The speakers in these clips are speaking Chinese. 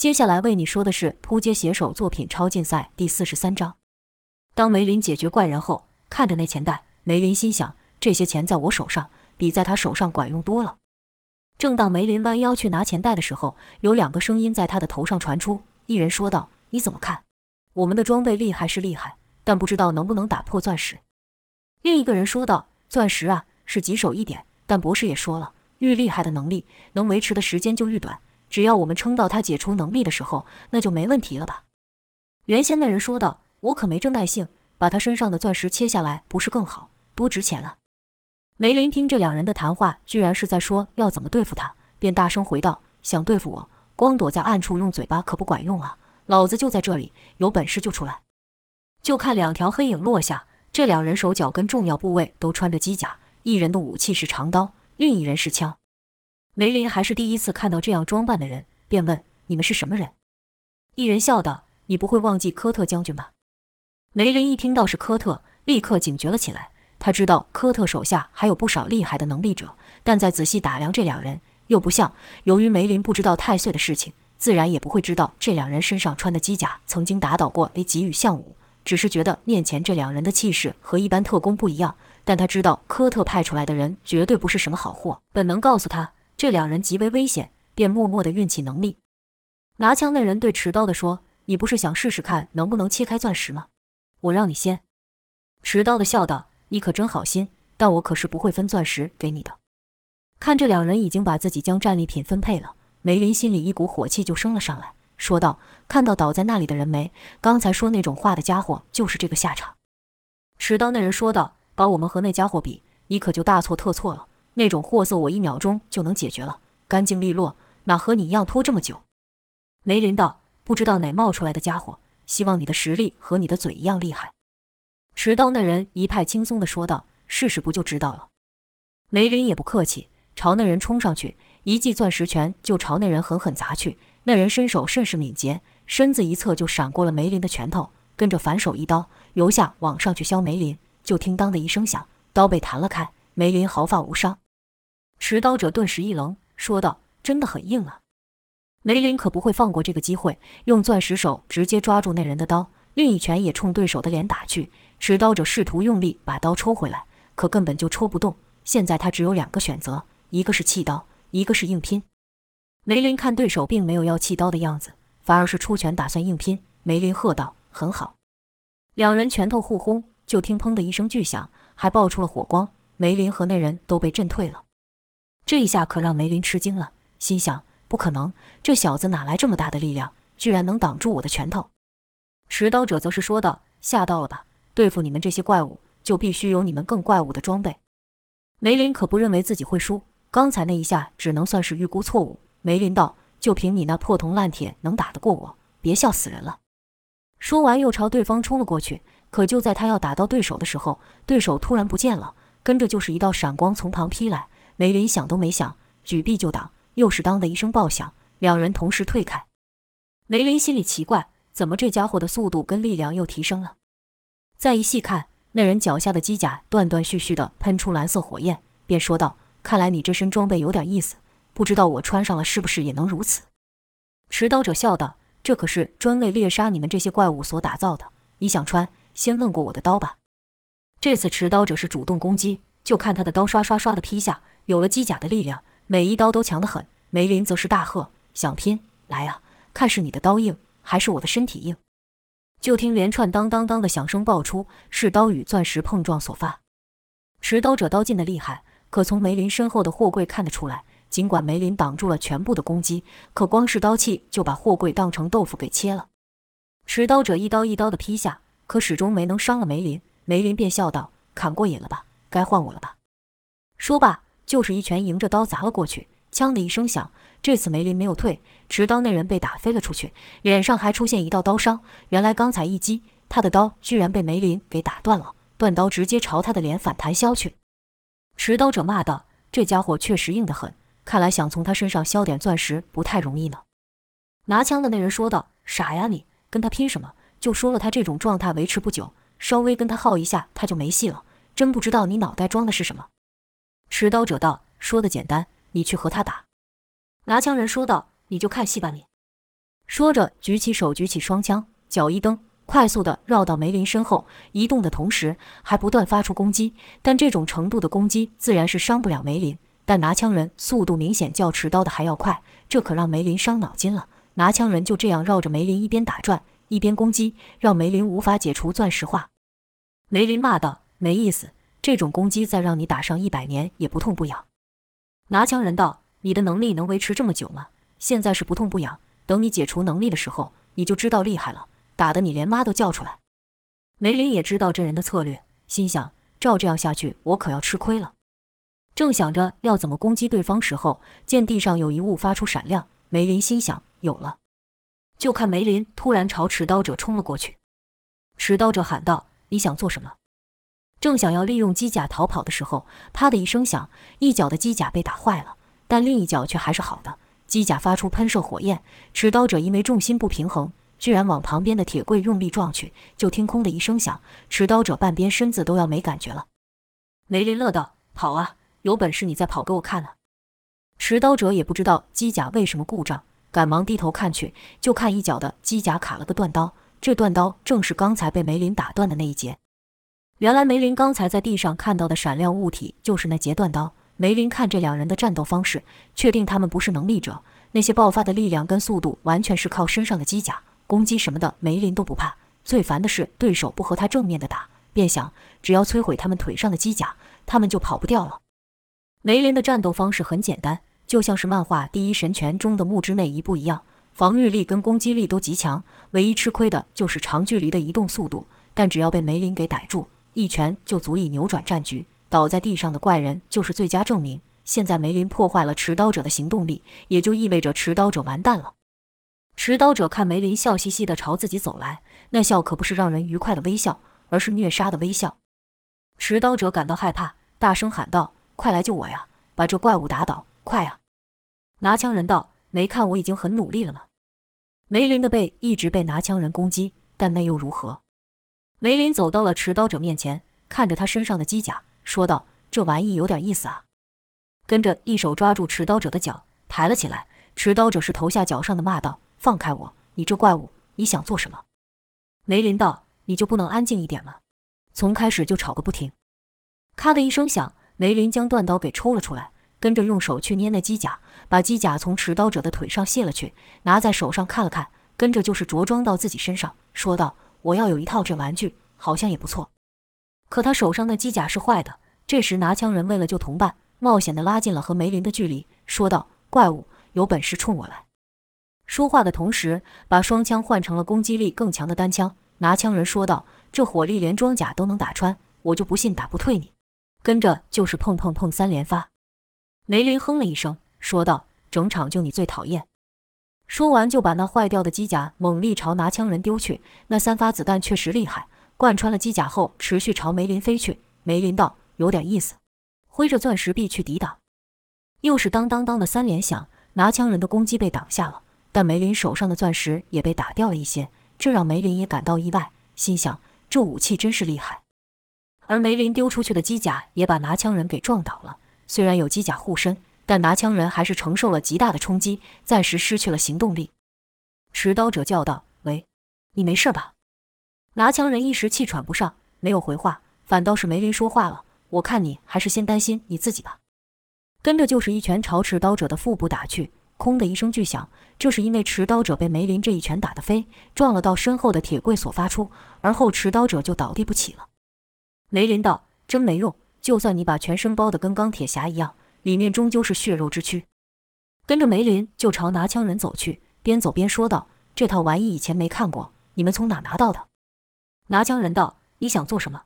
接下来为你说的是扑街写手作品超竞赛第四十三章。当梅林解决怪人后，看着那钱袋，梅林心想：这些钱在我手上，比在他手上管用多了。正当梅林弯腰去拿钱袋的时候，有两个声音在他的头上传出。一人说道：“你怎么看？我们的装备厉害是厉害，但不知道能不能打破钻石。”另一个人说道：“钻石啊，是棘手一点，但博士也说了，愈厉害的能力，能维持的时间就愈短。只要我们撑到他解除能力的时候，那就没问题了吧？”原先那人说道：“我可没这耐性，把他身上的钻石切下来，不是更好？多值钱啊！”梅林听这两人的谈话，居然是在说要怎么对付他，便大声回道：“想对付我？”光躲在暗处用嘴巴可不管用啊！老子就在这里，有本事就出来！就看两条黑影落下，这两人手脚跟重要部位都穿着机甲，一人的武器是长刀，另一人是枪。梅林还是第一次看到这样装扮的人，便问：“你们是什么人？”一人笑道：“你不会忘记科特将军吧？”梅林一听到是科特，立刻警觉了起来。他知道科特手下还有不少厉害的能力者，但再仔细打量这两人。又不像，由于梅林不知道太岁的事情，自然也不会知道这两人身上穿的机甲曾经打倒过 A 级与项武，只是觉得面前这两人的气势和一般特工不一样。但他知道科特派出来的人绝对不是什么好货，本能告诉他这两人极为危险，便默默的运起能力。拿枪那人对持刀的说：“你不是想试试看能不能切开钻石吗？我让你先。”持刀的笑道：“你可真好心，但我可是不会分钻石给你的。”看这两人已经把自己将战利品分配了，梅林心里一股火气就升了上来，说道：“看到倒在那里的人没？刚才说那种话的家伙就是这个下场。”持刀那人说道：“把我们和那家伙比，你可就大错特错了。那种货色我一秒钟就能解决了，干净利落，哪和你一样拖这么久？”梅林道：“不知道哪冒出来的家伙，希望你的实力和你的嘴一样厉害。”持刀那人一派轻松地说道：“试试不就知道了。”梅林也不客气。朝那人冲上去，一记钻石拳就朝那人狠狠砸去。那人身手甚是敏捷，身子一侧就闪过了梅林的拳头，跟着反手一刀由下往上去削梅林。就听当的一声响，刀被弹了开，梅林毫发无伤。持刀者顿时一愣，说道：“真的很硬啊！”梅林可不会放过这个机会，用钻石手直接抓住那人的刀，另一拳也冲对手的脸打去。持刀者试图用力把刀抽回来，可根本就抽不动。现在他只有两个选择。一个是弃刀，一个是硬拼。梅林看对手并没有要弃刀的样子，反而是出拳打算硬拼。梅林喝道：“很好！”两人拳头互轰，就听“砰”的一声巨响，还爆出了火光。梅林和那人都被震退了。这一下可让梅林吃惊了，心想：不可能，这小子哪来这么大的力量，居然能挡住我的拳头？持刀者则是说道：“吓到了吧？对付你们这些怪物，就必须有你们更怪物的装备。”梅林可不认为自己会输。刚才那一下只能算是预估错误。梅林道：“就凭你那破铜烂铁，能打得过我？别笑死人了。”说完，又朝对方冲了过去。可就在他要打到对手的时候，对手突然不见了，跟着就是一道闪光从旁劈来。梅林想都没想，举臂就挡，又是当的一声爆响，两人同时退开。梅林心里奇怪，怎么这家伙的速度跟力量又提升了？再一细看，那人脚下的机甲断断续续的喷出蓝色火焰，便说道。看来你这身装备有点意思，不知道我穿上了是不是也能如此？持刀者笑道：“这可是专为猎杀你们这些怪物所打造的，你想穿，先问过我的刀吧。”这次持刀者是主动攻击，就看他的刀刷刷刷的劈下，有了机甲的力量，每一刀都强得很。梅林则是大喝：“想拼，来啊！看是你的刀硬，还是我的身体硬？”就听连串当当当的响声爆出，是刀与钻石碰撞所发。持刀者刀劲的厉害。可从梅林身后的货柜看得出来，尽管梅林挡住了全部的攻击，可光是刀气就把货柜当成豆腐给切了。持刀者一刀一刀的劈下，可始终没能伤了梅林。梅林便笑道：“砍过瘾了吧？该换我了吧？”说罢，就是一拳迎着刀砸了过去。枪的一声响，这次梅林没有退，持刀那人被打飞了出去，脸上还出现一道刀伤。原来刚才一击，他的刀居然被梅林给打断了，断刀直接朝他的脸反弹削去。持刀者骂道：“这家伙确实硬得很，看来想从他身上削点钻石不太容易呢。”拿枪的那人说道：“傻呀，你跟他拼什么？就说了他这种状态维持不久，稍微跟他耗一下他就没戏了。真不知道你脑袋装的是什么。”持刀者道：“说的简单，你去和他打。”拿枪人说道：“你就看戏吧，你。”说着，举起手，举起双枪，脚一蹬，快速的绕到梅林身后，移动的同时还不断发出攻击。但这种程度的攻击自然是伤不了梅林。但拿枪人速度明显较持刀的还要快，这可让梅林伤脑筋了。拿枪人就这样绕着梅林一边打转，一边攻击，让梅林无法解除钻石化。梅林骂道：“没意思，这种攻击再让你打上一百年也不痛不痒。”拿枪人道：“你的能力能维持这么久吗？现在是不痛不痒。”等你解除能力的时候，你就知道厉害了，打得你连妈都叫出来。梅林也知道这人的策略，心想：照这样下去，我可要吃亏了。正想着要怎么攻击对方时候，见地上有一物发出闪亮，梅林心想：有了。就看梅林突然朝持刀者冲了过去。持刀者喊道：“你想做什么？”正想要利用机甲逃跑的时候，啪的一声响，一脚的机甲被打坏了，但另一脚却还是好的。机甲发出喷射火焰，持刀者因为重心不平衡，居然往旁边的铁柜用力撞去。就听“空”的一声响，持刀者半边身子都要没感觉了。梅林乐道：“跑啊，有本事你再跑给我看啊！”持刀者也不知道机甲为什么故障，赶忙低头看去，就看一脚的机甲卡了个断刀。这断刀正是刚才被梅林打断的那一节。原来梅林刚才在地上看到的闪亮物体就是那截断刀。梅林看这两人的战斗方式，确定他们不是能力者。那些爆发的力量跟速度，完全是靠身上的机甲攻击什么的。梅林都不怕，最烦的是对手不和他正面的打，便想只要摧毁他们腿上的机甲，他们就跑不掉了。梅林的战斗方式很简单，就像是漫画《第一神拳》中的木之内一步一样，防御力跟攻击力都极强，唯一吃亏的就是长距离的移动速度。但只要被梅林给逮住，一拳就足以扭转战局。倒在地上的怪人就是最佳证明。现在梅林破坏了持刀者的行动力，也就意味着持刀者完蛋了。持刀者看梅林笑嘻嘻地朝自己走来，那笑可不是让人愉快的微笑，而是虐杀的微笑。持刀者感到害怕，大声喊道：“快来救我呀！把这怪物打倒，快啊！”拿枪人道：“没看我已经很努力了吗？”梅林的背一直被拿枪人攻击，但那又如何？梅林走到了持刀者面前，看着他身上的机甲。说道：“这玩意有点意思啊！”跟着一手抓住持刀者的脚，抬了起来。持刀者是头下脚上的，骂道：“放开我！你这怪物，你想做什么？”梅林道：“你就不能安静一点吗？从开始就吵个不停。”咔的一声响，梅林将断刀给抽了出来，跟着用手去捏那机甲，把机甲从持刀者的腿上卸了去，拿在手上看了看，跟着就是着装到自己身上，说道：“我要有一套这玩具，好像也不错。”可他手上的机甲是坏的。这时，拿枪人为了救同伴，冒险地拉近了和梅林的距离，说道：“怪物，有本事冲我来！”说话的同时，把双枪换成了攻击力更强的单枪。拿枪人说道：“这火力连装甲都能打穿，我就不信打不退你。”跟着就是砰砰砰三连发。梅林哼了一声，说道：“整场就你最讨厌。”说完，就把那坏掉的机甲猛力朝拿枪人丢去。那三发子弹确实厉害。贯穿了机甲后，持续朝梅林飞去。梅林道：“有点意思。”挥着钻石臂去抵挡，又是当当当的三连响，拿枪人的攻击被挡下了，但梅林手上的钻石也被打掉了一些，这让梅林也感到意外，心想：这武器真是厉害。而梅林丢出去的机甲也把拿枪人给撞倒了。虽然有机甲护身，但拿枪人还是承受了极大的冲击，暂时失去了行动力。持刀者叫道：“喂，你没事吧？”拿枪人一时气喘不上，没有回话，反倒是梅林说话了：“我看你还是先担心你自己吧。”跟着就是一拳朝持刀者的腹部打去，空的一声巨响，这是因为持刀者被梅林这一拳打得飞，撞了到身后的铁柜所发出，而后持刀者就倒地不起了。梅林道：“真没用，就算你把全身包得跟钢铁侠一样，里面终究是血肉之躯。”跟着梅林就朝拿枪人走去，边走边说道：“这套玩意以前没看过，你们从哪拿到的？”拿枪人道：“你想做什么？”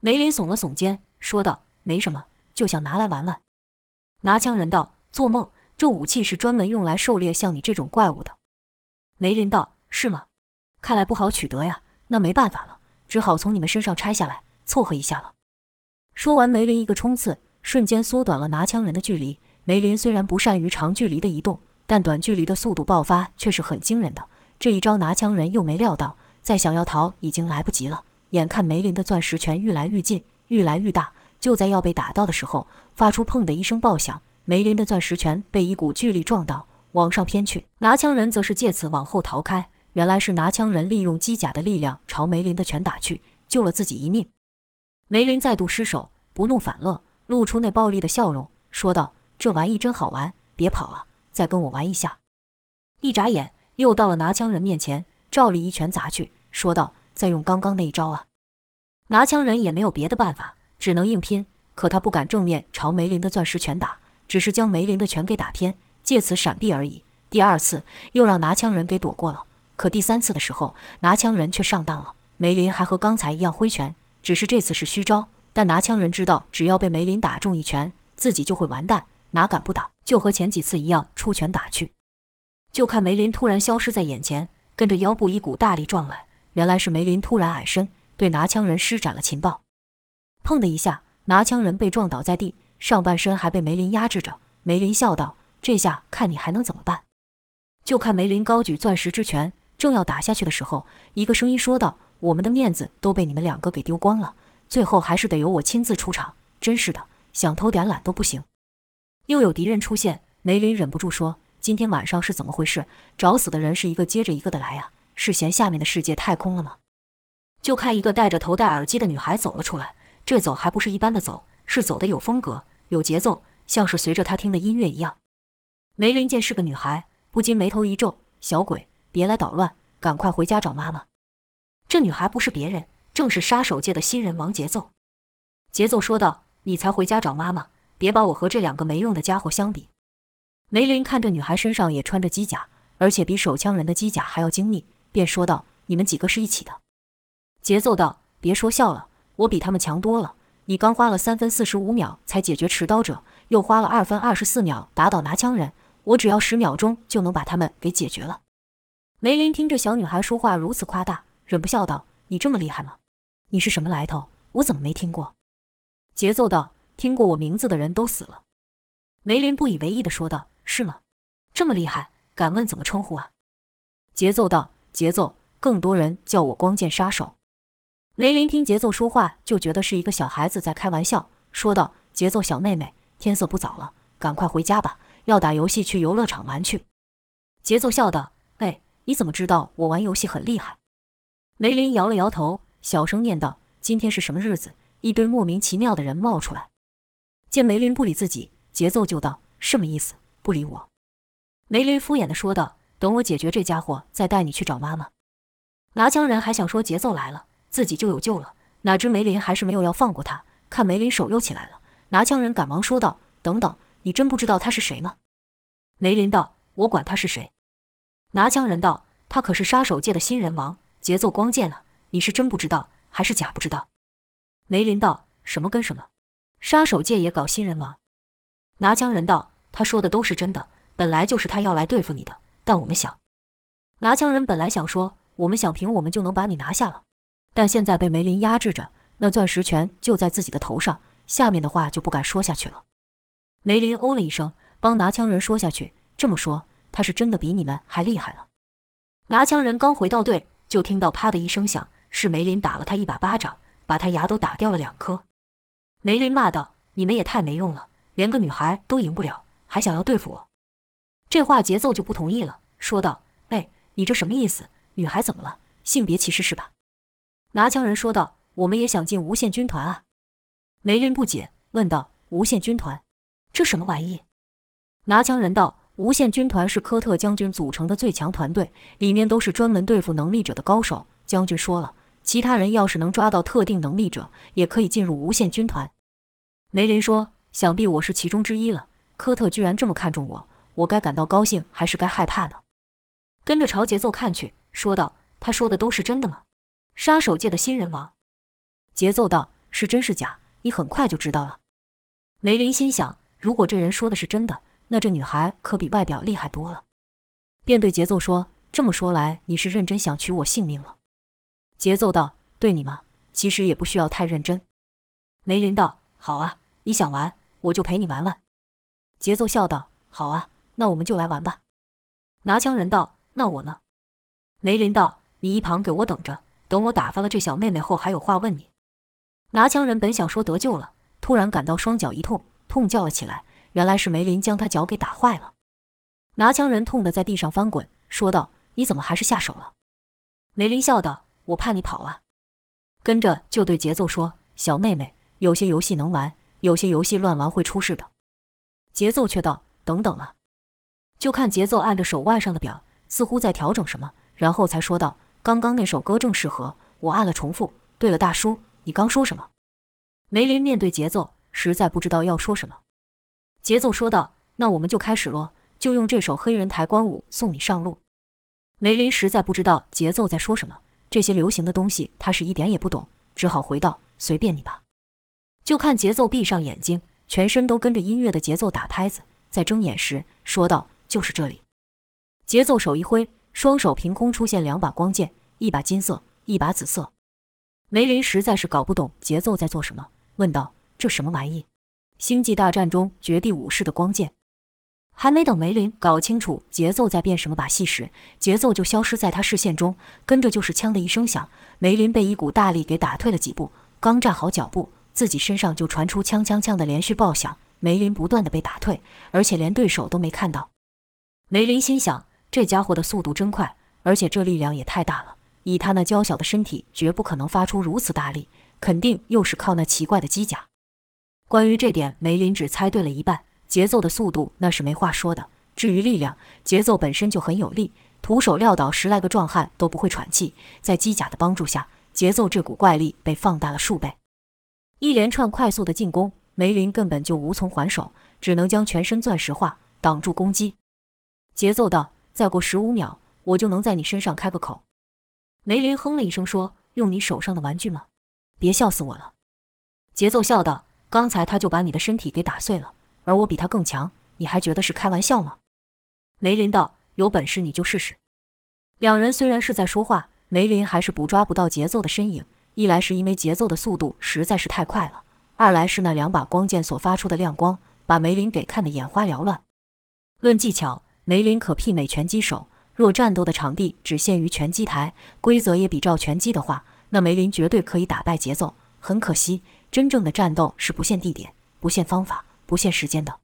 梅林耸了耸肩，说道：“没什么，就想拿来玩玩。”拿枪人道：“做梦！这武器是专门用来狩猎像你这种怪物的。”梅林道：“是吗？看来不好取得呀。那没办法了，只好从你们身上拆下来，凑合一下了。”说完，梅林一个冲刺，瞬间缩短了拿枪人的距离。梅林虽然不善于长距离的移动，但短距离的速度爆发却是很惊人的。这一招，拿枪人又没料到。再想要逃已经来不及了。眼看梅林的钻石拳愈来愈近，愈来愈大，就在要被打到的时候，发出“砰”的一声爆响，梅林的钻石拳被一股巨力撞到，往上偏去。拿枪人则是借此往后逃开。原来是拿枪人利用机甲的力量朝梅林的拳打去，救了自己一命。梅林再度失手，不怒反乐，露出那暴力的笑容，说道：“这玩意真好玩，别跑了，再跟我玩一下。”一眨眼，又到了拿枪人面前，照例一拳砸去，说道：“再用刚刚那一招啊！”拿枪人也没有别的办法，只能硬拼。可他不敢正面朝梅林的钻石拳打，只是将梅林的拳给打偏，借此闪避而已。第二次又让拿枪人给躲过了。可第三次的时候，拿枪人却上当了。梅林还和刚才一样挥拳，只是这次是虚招。但拿枪人知道，只要被梅林打中一拳，自己就会完蛋，哪敢不打？就和前几次一样，出拳打去。就看梅林突然消失在眼前，跟着腰部一股大力撞来。原来是梅林突然矮身，对拿枪人施展了情报。砰的一下，拿枪人被撞倒在地，上半身还被梅林压制着。梅林笑道：“这下看你还能怎么办？”就看梅林高举钻石之拳。正要打下去的时候，一个声音说道：“我们的面子都被你们两个给丢光了，最后还是得由我亲自出场。真是的，想偷点懒都不行。”又有敌人出现，梅林忍不住说：“今天晚上是怎么回事？找死的人是一个接着一个的来呀！是嫌下面的世界太空了吗？”就看一个戴着头戴耳机的女孩走了出来，这走还不是一般的走，是走的有风格、有节奏，像是随着她听的音乐一样。梅林见是个女孩，不禁眉头一皱：“小鬼！”别来捣乱，赶快回家找妈妈。这女孩不是别人，正是杀手界的新人王节奏。节奏说道：“你才回家找妈妈，别把我和这两个没用的家伙相比。”梅林看这女孩身上也穿着机甲，而且比手枪人的机甲还要精密，便说道：“你们几个是一起的？”节奏道：“别说笑了，我比他们强多了。你刚花了三分四十五秒才解决持刀者，又花了二分二十四秒打倒拿枪人，我只要十秒钟就能把他们给解决了。”梅林听着小女孩说话如此夸大，忍不笑道：“你这么厉害吗？你是什么来头？我怎么没听过？”节奏道：“听过我名字的人都死了。”梅林不以为意的说道：“是吗？这么厉害，敢问怎么称呼啊？”节奏道：“节奏，更多人叫我光剑杀手。”梅林听节奏说话，就觉得是一个小孩子在开玩笑，说道：“节奏小妹妹，天色不早了，赶快回家吧，要打游戏去游乐场玩去。”节奏笑道：“哎。”你怎么知道我玩游戏很厉害？梅林摇了摇头，小声念道：“今天是什么日子？”一堆莫名其妙的人冒出来。见梅林不理自己，节奏就道：“什么意思？不理我？”梅林敷衍的说道：“等我解决这家伙，再带你去找妈妈。”拿枪人还想说节奏来了，自己就有救了，哪知梅林还是没有要放过他。看梅林手又起来了，拿枪人赶忙说道：“等等，你真不知道他是谁吗？”梅林道：“我管他是谁。”拿枪人道：“他可是杀手界的新人王，节奏光剑啊。你是真不知道，还是假不知道？”梅林道：“什么跟什么？杀手界也搞新人吗？”拿枪人道：“他说的都是真的，本来就是他要来对付你的。但我们想……”拿枪人本来想说：“我们想凭我们就能把你拿下了。”但现在被梅林压制着，那钻石拳就在自己的头上，下面的话就不敢说下去了。梅林哦了一声，帮拿枪人说下去，这么说。他是真的比你们还厉害了。拿枪人刚回到队，就听到啪的一声响，是梅林打了他一把巴掌，把他牙都打掉了两颗。梅林骂道：“你们也太没用了，连个女孩都赢不了，还想要对付我？”这话节奏就不同意了，说道：“哎，你这什么意思？女孩怎么了？性别歧视是吧？”拿枪人说道：“我们也想进无限军团啊。”梅林不解，问道：“无限军团，这什么玩意？”拿枪人道。无限军团是科特将军组成的最强团队，里面都是专门对付能力者的高手。将军说了，其他人要是能抓到特定能力者，也可以进入无限军团。梅林说：“想必我是其中之一了。科特居然这么看重我，我该感到高兴还是该害怕呢？”跟着朝节奏看去，说道：“他说的都是真的吗？杀手界的新人王。”节奏道：“是真是假，你很快就知道了。”梅林心想：如果这人说的是真的。那这女孩可比外表厉害多了，便对节奏说：“这么说来，你是认真想取我性命了？”节奏道：“对你吗？其实也不需要太认真。”梅林道：“好啊，你想玩，我就陪你玩玩。”节奏笑道：“好啊，那我们就来玩吧。”拿枪人道：“那我呢？”梅林道：“你一旁给我等着，等我打发了这小妹妹后，还有话问你。”拿枪人本想说得救了，突然感到双脚一痛，痛叫了起来。原来是梅林将他脚给打坏了。拿枪人痛得在地上翻滚，说道：“你怎么还是下手了？”梅林笑道：“我怕你跑啊。”跟着就对节奏说：“小妹妹，有些游戏能玩，有些游戏乱玩会出事的。”节奏却道：“等等啊。”就看节奏按着手腕上的表，似乎在调整什么，然后才说道：“刚刚那首歌正适合，我按了重复。对了，大叔，你刚说什么？”梅林面对节奏，实在不知道要说什么。节奏说道：“那我们就开始咯。”就用这首黑人抬棺舞送你上路。梅林实在不知道节奏在说什么，这些流行的东西他是一点也不懂，只好回道：“随便你吧。”就看节奏闭上眼睛，全身都跟着音乐的节奏打拍子，在睁眼时说道：“就是这里。”节奏手一挥，双手凭空出现两把光剑，一把金色，一把紫色。梅林实在是搞不懂节奏在做什么，问道：“这什么玩意？星际大战中绝地武士的光剑？”还没等梅林搞清楚节奏在变什么把戏时，节奏就消失在他视线中，跟着就是“枪”的一声响，梅林被一股大力给打退了几步。刚站好脚步，自己身上就传出“枪枪枪”的连续爆响，梅林不断的被打退，而且连对手都没看到。梅林心想：这家伙的速度真快，而且这力量也太大了，以他那娇小的身体，绝不可能发出如此大力，肯定又是靠那奇怪的机甲。关于这点，梅林只猜对了一半。节奏的速度那是没话说的。至于力量，节奏本身就很有力，徒手撂倒十来个壮汉都不会喘气。在机甲的帮助下，节奏这股怪力被放大了数倍。一连串快速的进攻，梅林根本就无从还手，只能将全身钻石化挡住攻击。节奏道：“再过十五秒，我就能在你身上开个口。”梅林哼了一声说：“用你手上的玩具吗？别笑死我了。”节奏笑道：“刚才他就把你的身体给打碎了。”而我比他更强，你还觉得是开玩笑吗？梅林道：“有本事你就试试。”两人虽然是在说话，梅林还是捕抓不到节奏的身影。一来是因为节奏的速度实在是太快了，二来是那两把光剑所发出的亮光，把梅林给看得眼花缭乱。论技巧，梅林可媲美拳击手。若战斗的场地只限于拳击台，规则也比照拳击的话，那梅林绝对可以打败节奏。很可惜，真正的战斗是不限地点、不限方法。不限时间的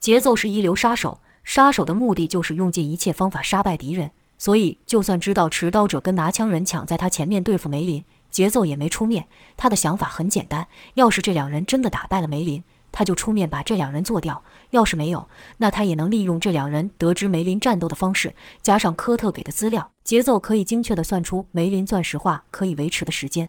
节奏是一流杀手，杀手的目的就是用尽一切方法杀败敌人。所以，就算知道持刀者跟拿枪人抢在他前面对付梅林，节奏也没出面。他的想法很简单：要是这两人真的打败了梅林，他就出面把这两人做掉；要是没有，那他也能利用这两人得知梅林战斗的方式，加上科特给的资料，节奏可以精确地算出梅林钻石化可以维持的时间。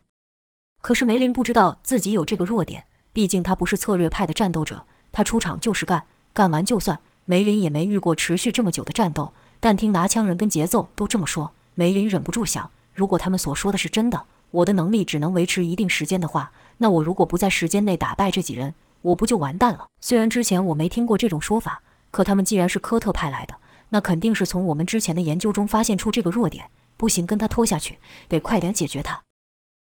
可是梅林不知道自己有这个弱点。毕竟他不是策略派的战斗者，他出场就是干，干完就算。梅林也没遇过持续这么久的战斗，但听拿枪人跟节奏都这么说，梅林忍不住想：如果他们所说的是真的，我的能力只能维持一定时间的话，那我如果不在时间内打败这几人，我不就完蛋了？虽然之前我没听过这种说法，可他们既然是科特派来的，那肯定是从我们之前的研究中发现出这个弱点。不行，跟他拖下去，得快点解决他。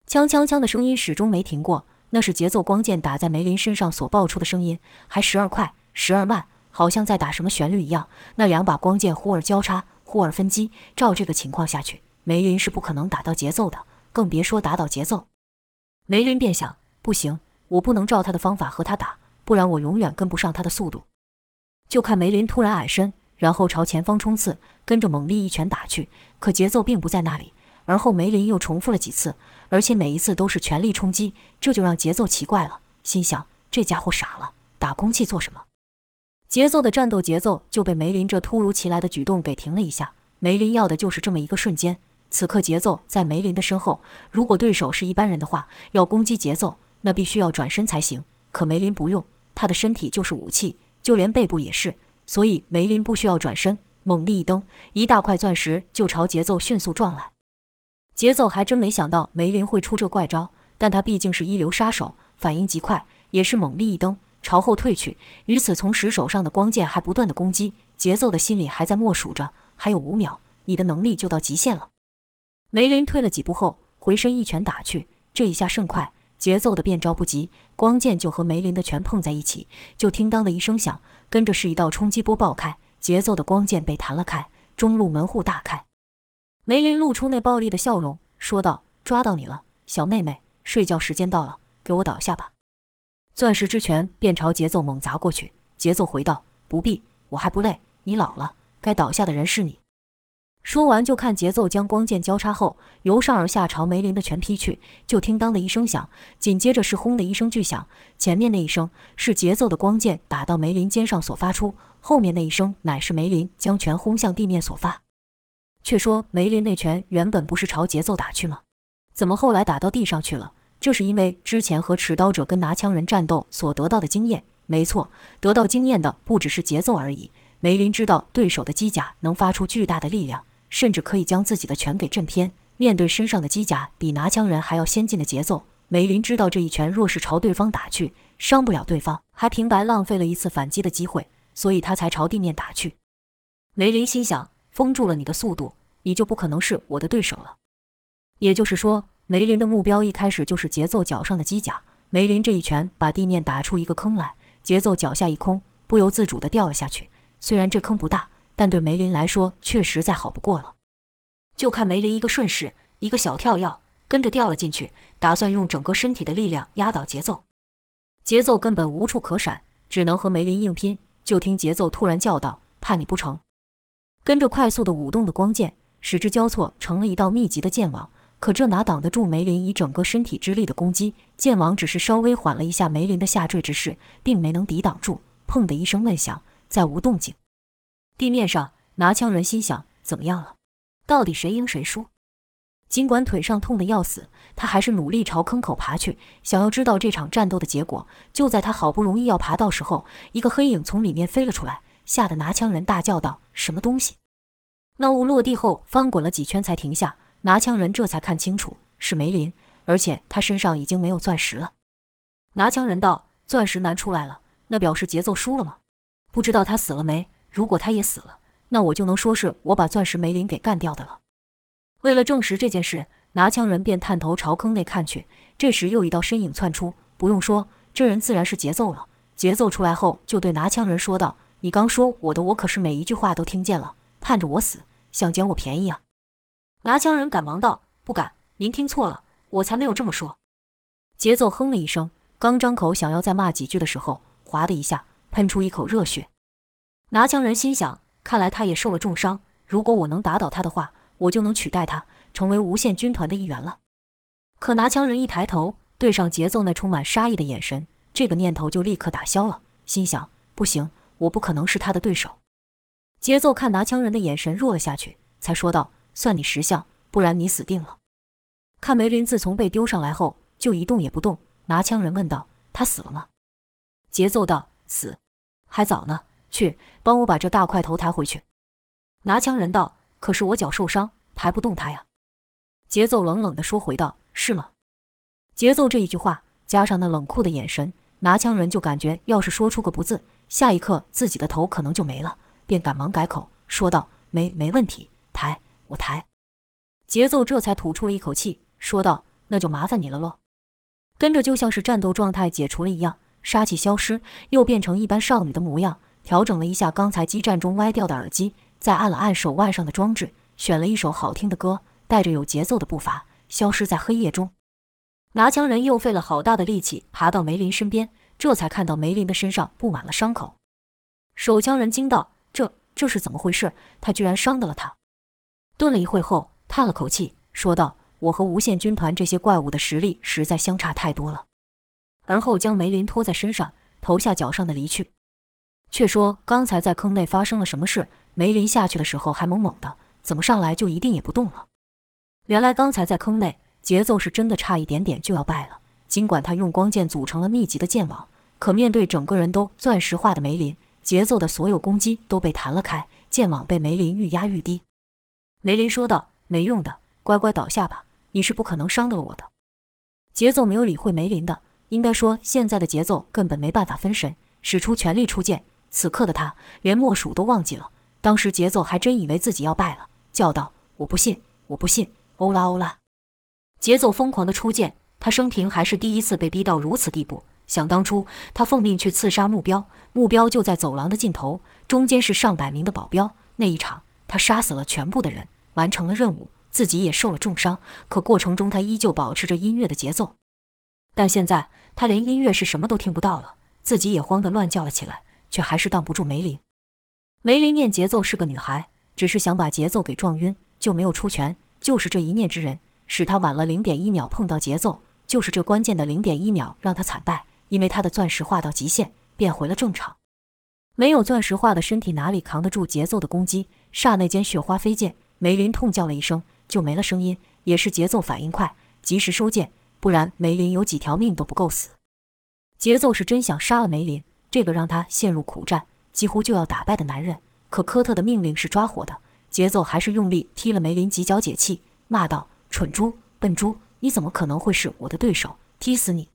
枪枪枪的声音始终没停过。那是节奏光剑打在梅林身上所爆出的声音，还时而快，时而慢，好像在打什么旋律一样。那两把光剑忽而交叉，忽而分击。照这个情况下去，梅林是不可能打到节奏的，更别说打倒节奏。梅林便想：不行，我不能照他的方法和他打，不然我永远跟不上他的速度。就看梅林突然矮身，然后朝前方冲刺，跟着猛力一拳打去。可节奏并不在那里。而后梅林又重复了几次，而且每一次都是全力冲击，这就让节奏奇怪了，心想这家伙傻了，打空气做什么？节奏的战斗节奏就被梅林这突如其来的举动给停了一下。梅林要的就是这么一个瞬间。此刻节奏在梅林的身后，如果对手是一般人的话，要攻击节奏，那必须要转身才行。可梅林不用，他的身体就是武器，就连背部也是，所以梅林不需要转身，猛力一蹬，一大块钻石就朝节奏迅速撞来。节奏还真没想到梅林会出这怪招，但他毕竟是一流杀手，反应极快，也是猛力一蹬，朝后退去。与此同时，手上的光剑还不断的攻击。节奏的心里还在默数着，还有五秒，你的能力就到极限了。梅林退了几步后，回身一拳打去，这一下甚快，节奏的变招不及，光剑就和梅林的拳碰在一起，就听当的一声响，跟着是一道冲击波爆开，节奏的光剑被弹了开，中路门户大开。梅林露出那暴力的笑容，说道：“抓到你了，小妹妹，睡觉时间到了，给我倒下吧。”钻石之拳便朝节奏猛砸过去。节奏回道：“不必，我还不累。你老了，该倒下的人是你。说完，就看节奏将光剑交叉后，由上而下朝梅林的拳劈去。就听当的一声响，紧接着是轰的一声巨响。前面那一声是节奏的光剑打到梅林肩上所发出，后面那一声乃是梅林将拳轰向地面所发。却说梅林那拳原本不是朝节奏打去吗？怎么后来打到地上去了？这是因为之前和持刀者跟拿枪人战斗所得到的经验。没错，得到经验的不只是节奏而已。梅林知道对手的机甲能发出巨大的力量。甚至可以将自己的拳给震偏。面对身上的机甲比拿枪人还要先进的节奏，梅林知道这一拳若是朝对方打去，伤不了对方，还平白浪费了一次反击的机会，所以他才朝地面打去。梅林心想：封住了你的速度，你就不可能是我的对手了。也就是说，梅林的目标一开始就是节奏脚上的机甲。梅林这一拳把地面打出一个坑来，节奏脚下一空，不由自主地掉了下去。虽然这坑不大。但对梅林来说，确实再好不过了。就看梅林一个顺势，一个小跳跃，跟着掉了进去，打算用整个身体的力量压倒节奏。节奏根本无处可闪，只能和梅林硬拼。就听节奏突然叫道：“怕你不成？”跟着快速的舞动的光剑，使之交错成了一道密集的剑网。可这哪挡得住梅林以整个身体之力的攻击？剑网只是稍微缓了一下梅林的下坠之势，并没能抵挡住。砰的一声闷响，再无动静。地面上，拿枪人心想：怎么样了？到底谁赢谁输？尽管腿上痛得要死，他还是努力朝坑口爬去，想要知道这场战斗的结果。就在他好不容易要爬到时候，一个黑影从里面飞了出来，吓得拿枪人大叫道：“什么东西？”那物落地后翻滚了几圈才停下，拿枪人这才看清楚是梅林，而且他身上已经没有钻石了。拿枪人道：“钻石难出来了，那表示节奏输了吗？不知道他死了没？”如果他也死了，那我就能说是我把钻石梅林给干掉的了。为了证实这件事，拿枪人便探头朝坑内看去。这时又一道身影窜出，不用说，这人自然是节奏了。节奏出来后，就对拿枪人说道：“你刚说我的，我可是每一句话都听见了，盼着我死，想捡我便宜啊！”拿枪人赶忙道：“不敢，您听错了，我才没有这么说。”节奏哼了一声，刚张口想要再骂几句的时候，哗的一下喷出一口热血。拿枪人心想：看来他也受了重伤。如果我能打倒他的话，我就能取代他，成为无限军团的一员了。可拿枪人一抬头，对上节奏那充满杀意的眼神，这个念头就立刻打消了。心想：不行，我不可能是他的对手。节奏看拿枪人的眼神弱了下去，才说道：“算你识相，不然你死定了。”看梅林自从被丢上来后就一动也不动。拿枪人问道：“他死了吗？”节奏道：“死，还早呢。”去帮我把这大块头抬回去。拿枪人道：“可是我脚受伤，抬不动他呀。”节奏冷冷地说：“回道是吗？”节奏这一句话加上那冷酷的眼神，拿枪人就感觉要是说出个不字，下一刻自己的头可能就没了，便赶忙改口说道：“没没问题，抬我抬。”节奏这才吐出了一口气，说道：“那就麻烦你了喽。”跟着就像是战斗状态解除了一样，杀气消失，又变成一般少女的模样。调整了一下刚才激战中歪掉的耳机，再按了按手腕上的装置，选了一首好听的歌，带着有节奏的步伐，消失在黑夜中。拿枪人又费了好大的力气爬到梅林身边，这才看到梅林的身上布满了伤口。手枪人惊道：“这这是怎么回事？他居然伤到了他！”顿了一会后，叹了口气，说道：“我和无限军团这些怪物的实力实在相差太多了。”而后将梅林拖在身上，头下脚上的离去。却说刚才在坑内发生了什么事？梅林下去的时候还猛猛的，怎么上来就一定也不动了？原来刚才在坑内，节奏是真的差一点点就要败了。尽管他用光剑组成了密集的剑网，可面对整个人都钻石化的梅林，节奏的所有攻击都被弹了开，剑网被梅林愈压愈低。梅林说道：“没用的，乖乖倒下吧，你是不可能伤得了我的。”节奏没有理会梅林的，应该说现在的节奏根本没办法分神，使出全力出剑。此刻的他连莫属都忘记了，当时节奏还真以为自己要败了，叫道：“我不信，我不信！”欧拉欧拉，节奏疯狂的出剑，他生平还是第一次被逼到如此地步。想当初，他奉命去刺杀目标，目标就在走廊的尽头，中间是上百名的保镖。那一场，他杀死了全部的人，完成了任务，自己也受了重伤。可过程中，他依旧保持着音乐的节奏。但现在，他连音乐是什么都听不到了，自己也慌得乱叫了起来。却还是挡不住梅林。梅林念节奏是个女孩，只是想把节奏给撞晕，就没有出拳。就是这一念之人，使他晚了零点一秒碰到节奏。就是这关键的零点一秒，让他惨败，因为他的钻石化到极限，变回了正常。没有钻石化的身体哪里扛得住节奏的攻击？刹那间，雪花飞溅，梅林痛叫了一声，就没了声音。也是节奏反应快，及时收剑，不然梅林有几条命都不够死。节奏是真想杀了梅林，这个让他陷入苦战，几乎就要打败的男人。可科特的命令是抓火的，节奏还是用力踢了梅林几脚解气，骂道：“蠢猪，笨猪，你怎么可能会是我的对手？踢死你！”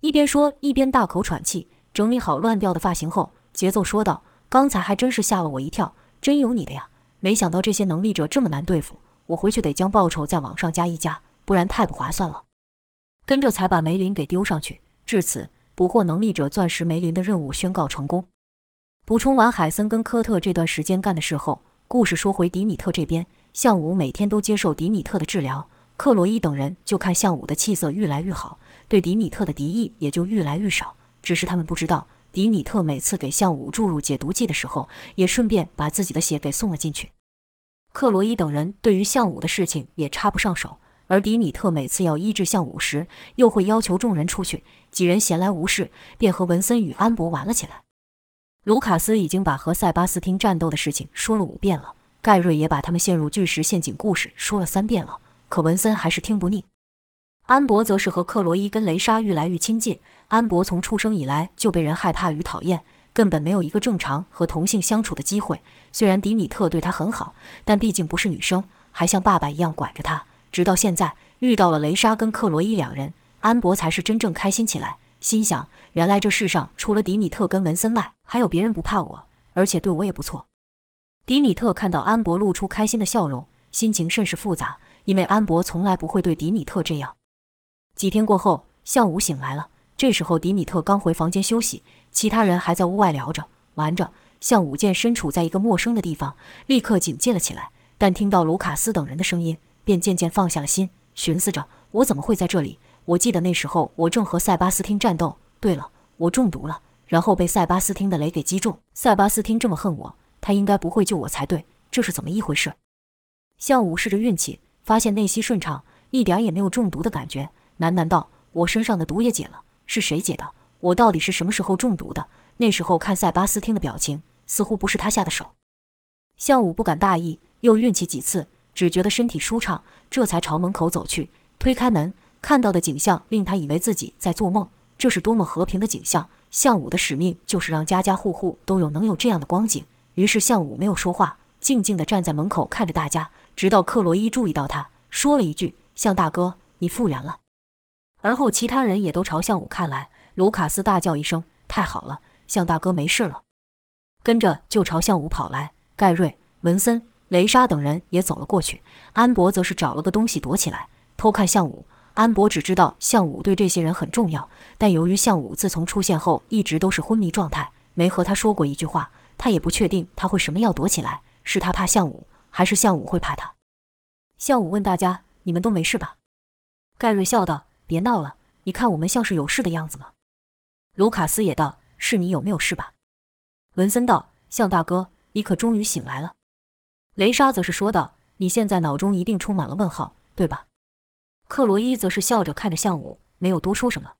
一边说一边大口喘气。整理好乱掉的发型后，节奏说道：“刚才还真是吓了我一跳，真有你的呀！没想到这些能力者这么难对付，我回去得将报酬再往上加一加，不然太不划算了。”跟着才把梅林给丢上去。至此，捕获能力者钻石梅林的任务宣告成功。补充完海森跟科特这段时间干的事后，故事说回迪米特这边。向武每天都接受迪米特的治疗，克洛伊等人就看向武的气色越来越好，对迪米特的敌意也就越来越少。只是他们不知道，迪米特每次给向武注入解毒剂的时候，也顺便把自己的血给送了进去。克洛伊等人对于向武的事情也插不上手。而迪米特每次要医治项武时，又会要求众人出去。几人闲来无事，便和文森与安博玩了起来。卢卡斯已经把和塞巴斯汀战斗的事情说了五遍了，盖瑞也把他们陷入巨石陷阱故事说了三遍了，可文森还是听不腻。安博则是和克罗伊跟雷莎愈来愈亲近。安博从出生以来就被人害怕与讨厌，根本没有一个正常和同性相处的机会。虽然迪米特对他很好，但毕竟不是女生，还像爸爸一样管着他。直到现在遇到了雷莎跟克罗伊两人，安博才是真正开心起来。心想：原来这世上除了迪米特跟文森外，还有别人不怕我，而且对我也不错。迪米特看到安博露出开心的笑容，心情甚是复杂，因为安博从来不会对迪米特这样。几天过后，向武醒来了。这时候迪米特刚回房间休息，其他人还在屋外聊着玩着。向武见身处在一个陌生的地方，立刻警戒了起来。但听到卢卡斯等人的声音。便渐渐放下了心，寻思着我怎么会在这里？我记得那时候我正和塞巴斯汀战斗。对了，我中毒了，然后被塞巴斯汀的雷给击中。塞巴斯汀这么恨我，他应该不会救我才对。这是怎么一回事？向武试着运气，发现内息顺畅，一点也没有中毒的感觉，喃喃道：“我身上的毒也解了，是谁解的？我到底是什么时候中毒的？那时候看塞巴斯汀的表情，似乎不是他下的手。”向武不敢大意，又运气几次。只觉得身体舒畅，这才朝门口走去。推开门，看到的景象令他以为自己在做梦。这是多么和平的景象！项武的使命就是让家家户户都有能有这样的光景。于是项武没有说话，静静地站在门口看着大家，直到克罗伊注意到他，说了一句：“向大哥，你复原了。”而后其他人也都朝向武看来。卢卡斯大叫一声：“太好了，向大哥没事了！”跟着就朝向武跑来。盖瑞、文森。雷莎等人也走了过去，安博则是找了个东西躲起来，偷看向武。安博只知道向武对这些人很重要，但由于向武自从出现后一直都是昏迷状态，没和他说过一句话，他也不确定他为什么要躲起来，是他怕向武，还是向武会怕他？向武问大家：“你们都没事吧？”盖瑞笑道：“别闹了，你看我们像是有事的样子吗？”卢卡斯也道：“是你有没有事吧？”文森道：“向大哥，你可终于醒来了。”雷莎则是说道：“你现在脑中一定充满了问号，对吧？”克罗伊则是笑着看着向武，没有多说什么。